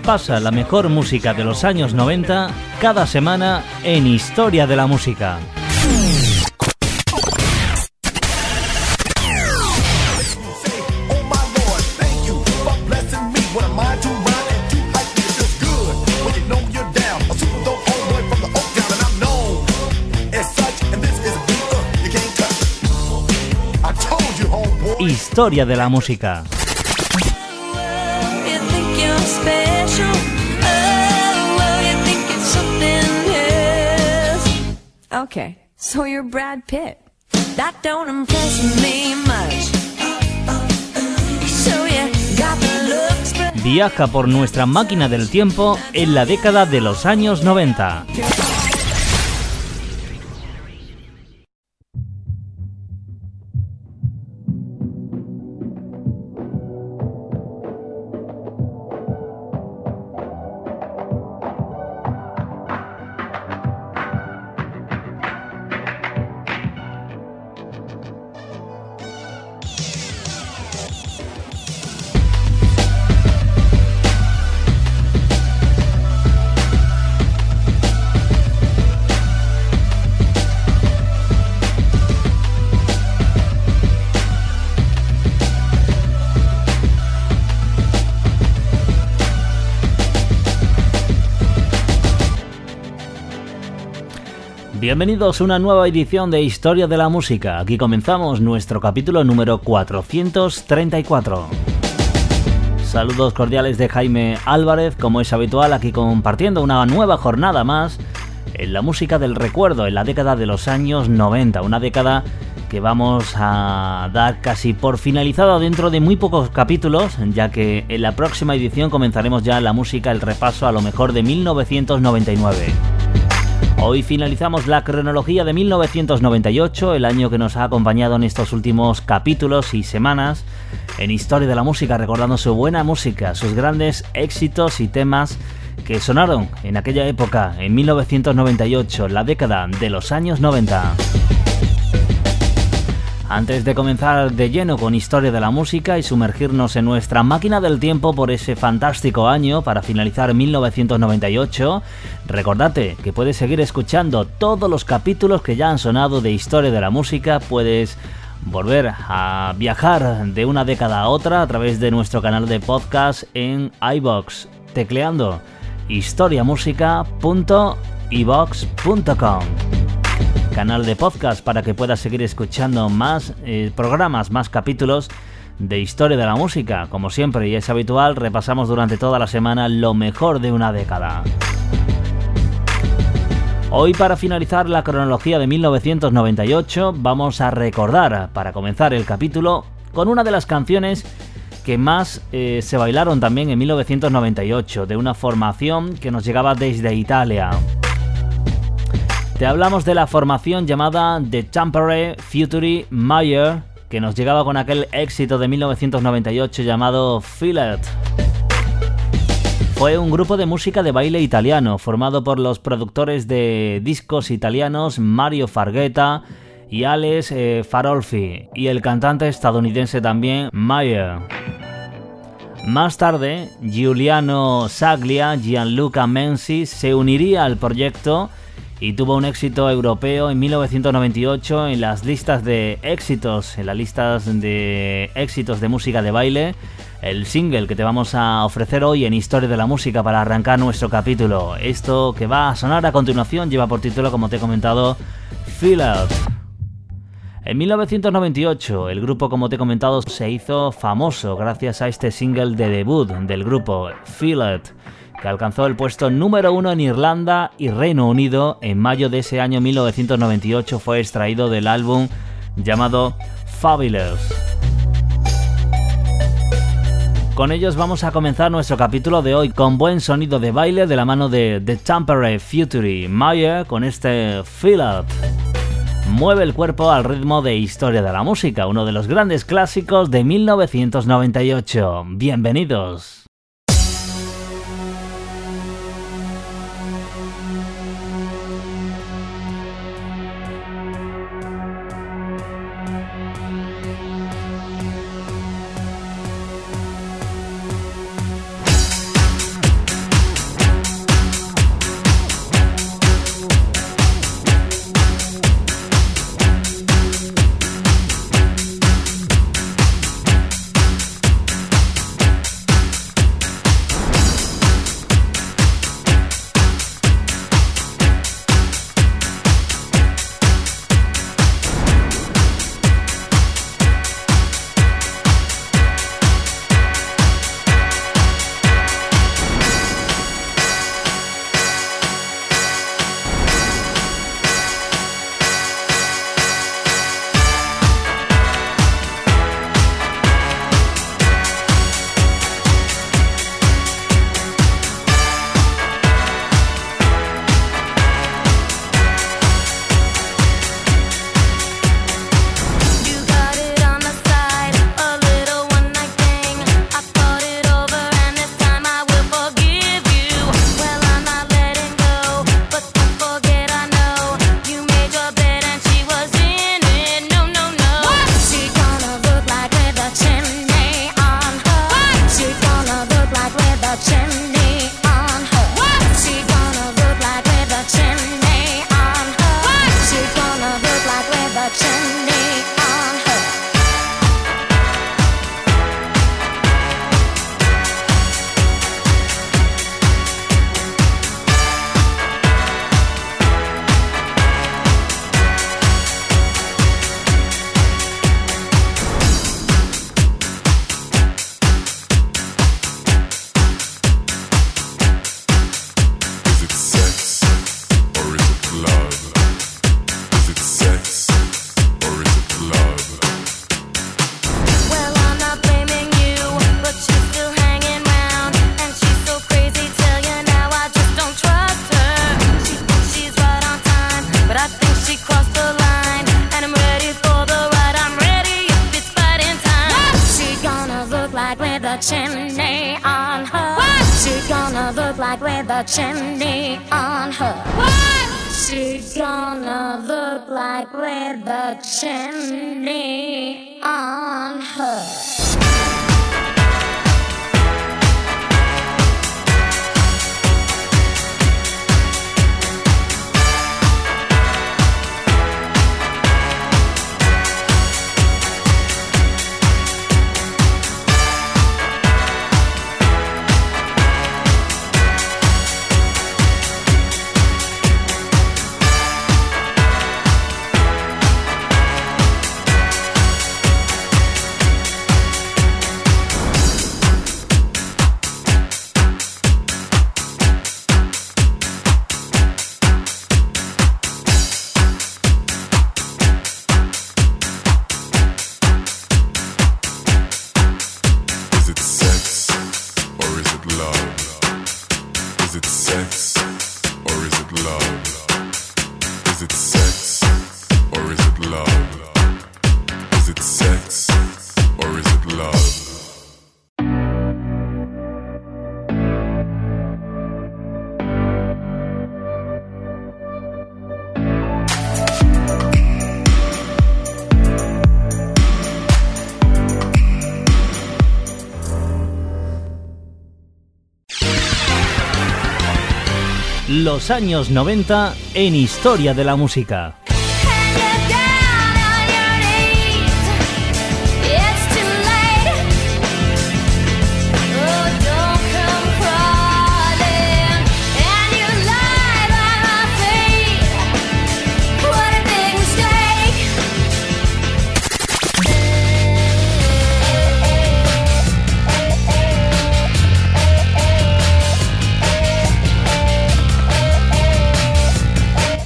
Repasa la mejor música de los años 90 cada semana en Historia de la Música. Historia de la Música. Okay, so you're Brad Pitt. That don't impress me much. So you got the looks, Viaja por nuestra máquina del tiempo en la década de los años 90. Bienvenidos a una nueva edición de Historia de la Música. Aquí comenzamos nuestro capítulo número 434. Saludos cordiales de Jaime Álvarez, como es habitual, aquí compartiendo una nueva jornada más en la música del recuerdo, en la década de los años 90, una década que vamos a dar casi por finalizada dentro de muy pocos capítulos, ya que en la próxima edición comenzaremos ya la música, el repaso a lo mejor de 1999. Hoy finalizamos la cronología de 1998, el año que nos ha acompañado en estos últimos capítulos y semanas en Historia de la Música, recordando su buena música, sus grandes éxitos y temas que sonaron en aquella época, en 1998, la década de los años 90. Antes de comenzar de lleno con historia de la música y sumergirnos en nuestra máquina del tiempo por ese fantástico año para finalizar 1998, recordate que puedes seguir escuchando todos los capítulos que ya han sonado de historia de la música, puedes volver a viajar de una década a otra a través de nuestro canal de podcast en iBox, tecleando historiamusica.ibox.com canal de podcast para que puedas seguir escuchando más eh, programas, más capítulos de historia de la música. Como siempre y es habitual, repasamos durante toda la semana lo mejor de una década. Hoy para finalizar la cronología de 1998 vamos a recordar, para comenzar el capítulo, con una de las canciones que más eh, se bailaron también en 1998, de una formación que nos llegaba desde Italia. Te hablamos de la formación llamada The Tampere Future Mayer, que nos llegaba con aquel éxito de 1998 llamado Feel It. Fue un grupo de música de baile italiano formado por los productores de discos italianos Mario Farghetta y Alex eh, Farolfi y el cantante estadounidense también Mayer. Más tarde, Giuliano Saglia, Gianluca Menzi se uniría al proyecto y tuvo un éxito europeo en 1998 en las listas de éxitos, en las listas de éxitos de música de baile. El single que te vamos a ofrecer hoy en Historia de la Música para arrancar nuestro capítulo. Esto que va a sonar a continuación lleva por título, como te he comentado, Feel It. En 1998, el grupo, como te he comentado, se hizo famoso gracias a este single de debut del grupo, Feel It que alcanzó el puesto número uno en Irlanda y Reino Unido. En mayo de ese año 1998 fue extraído del álbum llamado Fabulous. Con ellos vamos a comenzar nuestro capítulo de hoy con buen sonido de baile de la mano de The Tampere Future Mayer con este Feel Up. Mueve el cuerpo al ritmo de Historia de la Música, uno de los grandes clásicos de 1998. Bienvenidos. Chimney on her. What? She she's gonna look like with the chimney on her. Los años 90 en Historia de la Música.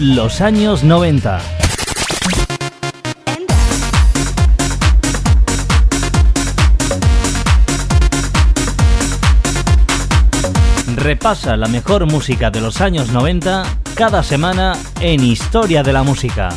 Los años 90. Repasa la mejor música de los años 90 cada semana en Historia de la Música.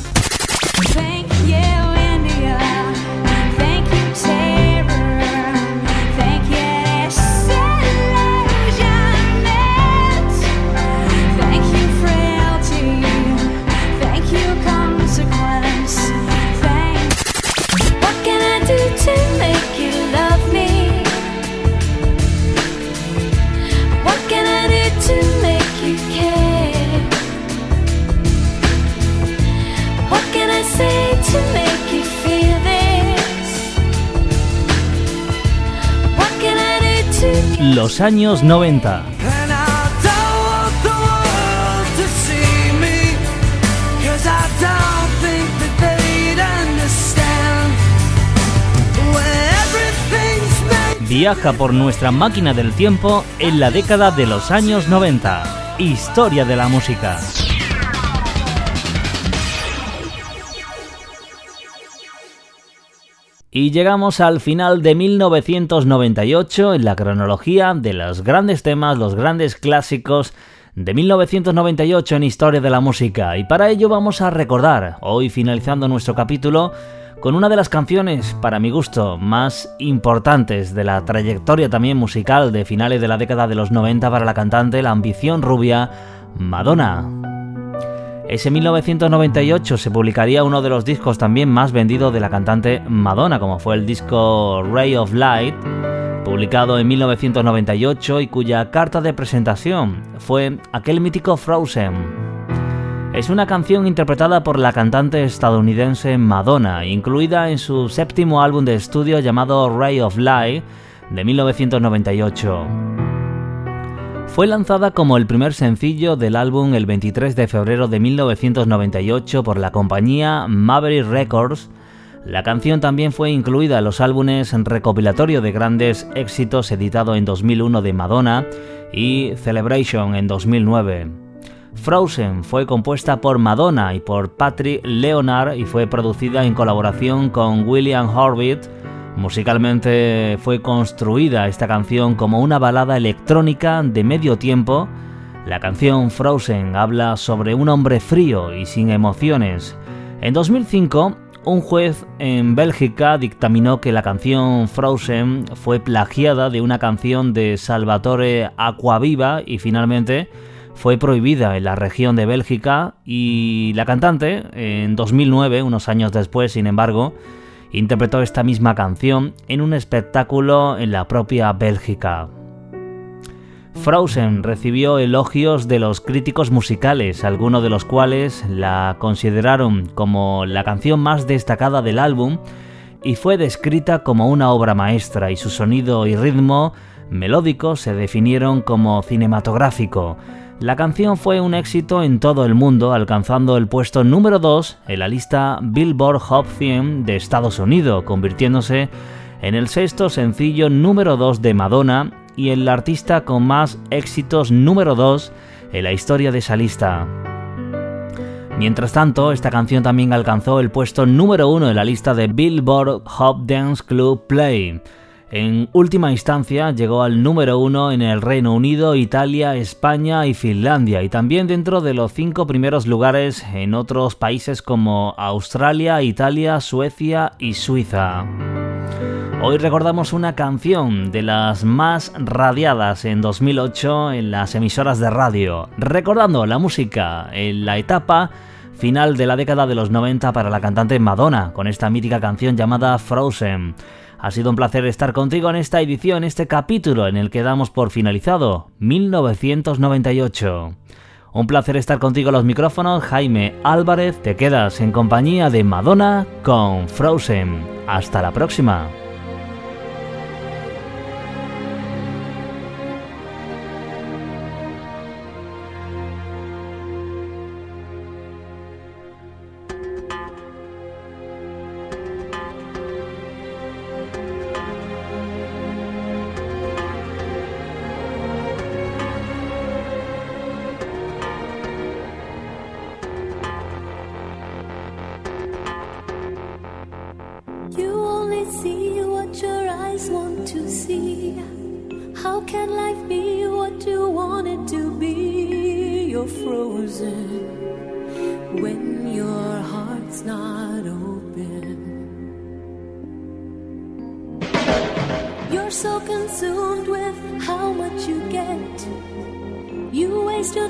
Everything's made Viaja por nuestra máquina del tiempo en la década de los años 90. Historia de la música. Y llegamos al final de 1998 en la cronología de los grandes temas, los grandes clásicos de 1998 en Historia de la Música. Y para ello vamos a recordar, hoy finalizando nuestro capítulo, con una de las canciones, para mi gusto, más importantes de la trayectoria también musical de finales de la década de los 90 para la cantante, la ambición rubia, Madonna. Ese 1998 se publicaría uno de los discos también más vendidos de la cantante Madonna, como fue el disco Ray of Light, publicado en 1998 y cuya carta de presentación fue aquel mítico Frozen. Es una canción interpretada por la cantante estadounidense Madonna, incluida en su séptimo álbum de estudio llamado Ray of Light de 1998. Fue lanzada como el primer sencillo del álbum el 23 de febrero de 1998 por la compañía Maverick Records. La canción también fue incluida en los álbumes recopilatorio de grandes éxitos editado en 2001 de Madonna y Celebration en 2009. Frozen fue compuesta por Madonna y por Patrick Leonard y fue producida en colaboración con William Horvitz. Musicalmente fue construida esta canción como una balada electrónica de medio tiempo. La canción Frozen habla sobre un hombre frío y sin emociones. En 2005, un juez en Bélgica dictaminó que la canción Frozen fue plagiada de una canción de Salvatore Acquaviva y finalmente fue prohibida en la región de Bélgica y la cantante, en 2009, unos años después, sin embargo, interpretó esta misma canción en un espectáculo en la propia Bélgica. Frozen recibió elogios de los críticos musicales, algunos de los cuales la consideraron como la canción más destacada del álbum y fue descrita como una obra maestra y su sonido y ritmo melódico se definieron como cinematográfico. La canción fue un éxito en todo el mundo, alcanzando el puesto número 2 en la lista Billboard Hot 100 de Estados Unidos, convirtiéndose en el sexto sencillo número 2 de Madonna y el artista con más éxitos número 2 en la historia de esa lista. Mientras tanto, esta canción también alcanzó el puesto número 1 en la lista de Billboard Hot Dance Club Play. En última instancia llegó al número 1 en el Reino Unido, Italia, España y Finlandia, y también dentro de los cinco primeros lugares en otros países como Australia, Italia, Suecia y Suiza. Hoy recordamos una canción de las más radiadas en 2008 en las emisoras de radio, recordando la música en la etapa final de la década de los 90 para la cantante Madonna, con esta mítica canción llamada Frozen. Ha sido un placer estar contigo en esta edición, este capítulo en el que damos por finalizado 1998. Un placer estar contigo a los micrófonos, Jaime Álvarez, te quedas en compañía de Madonna con Frozen. Hasta la próxima.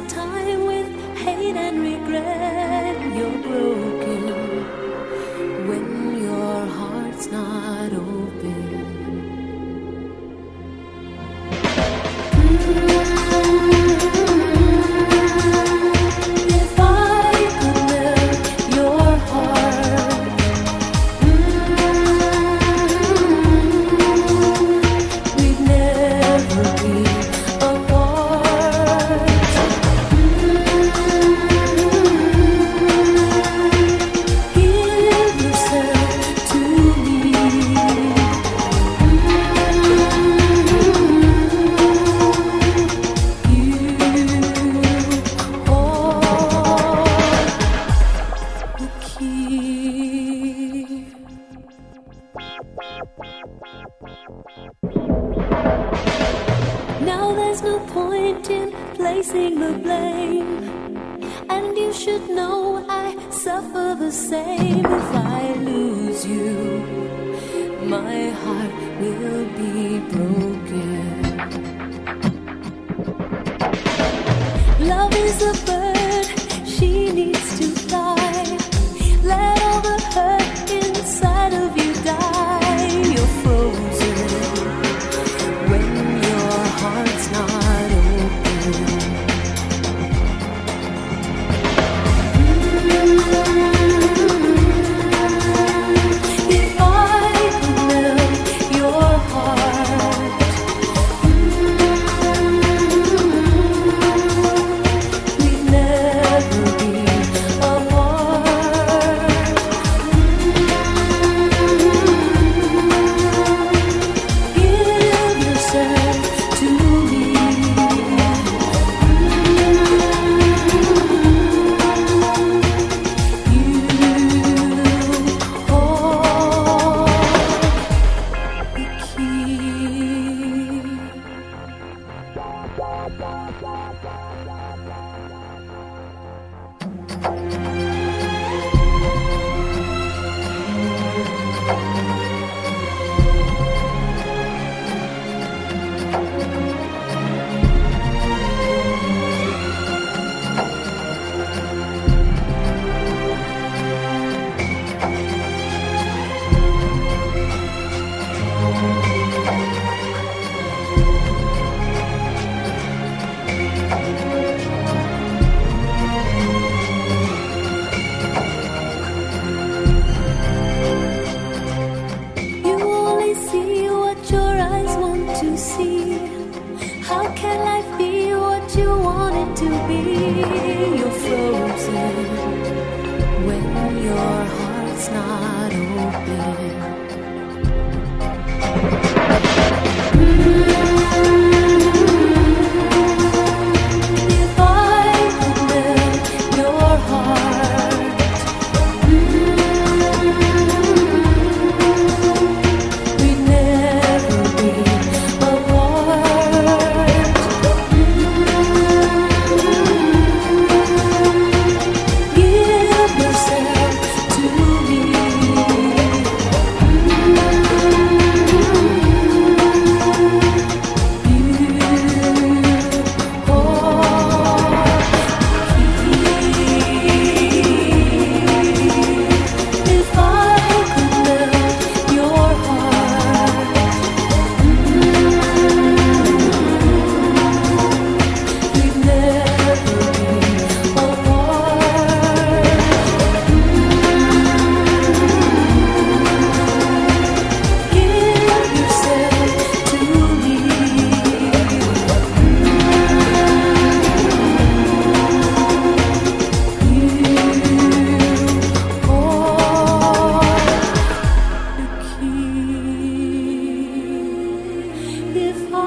Time with hate and regret. You're broken Now there's no point in placing the blame. And you should know I suffer the same if I lose you. My heart will be broken. can life be what you want it to be? You're frozen when your heart's not. If I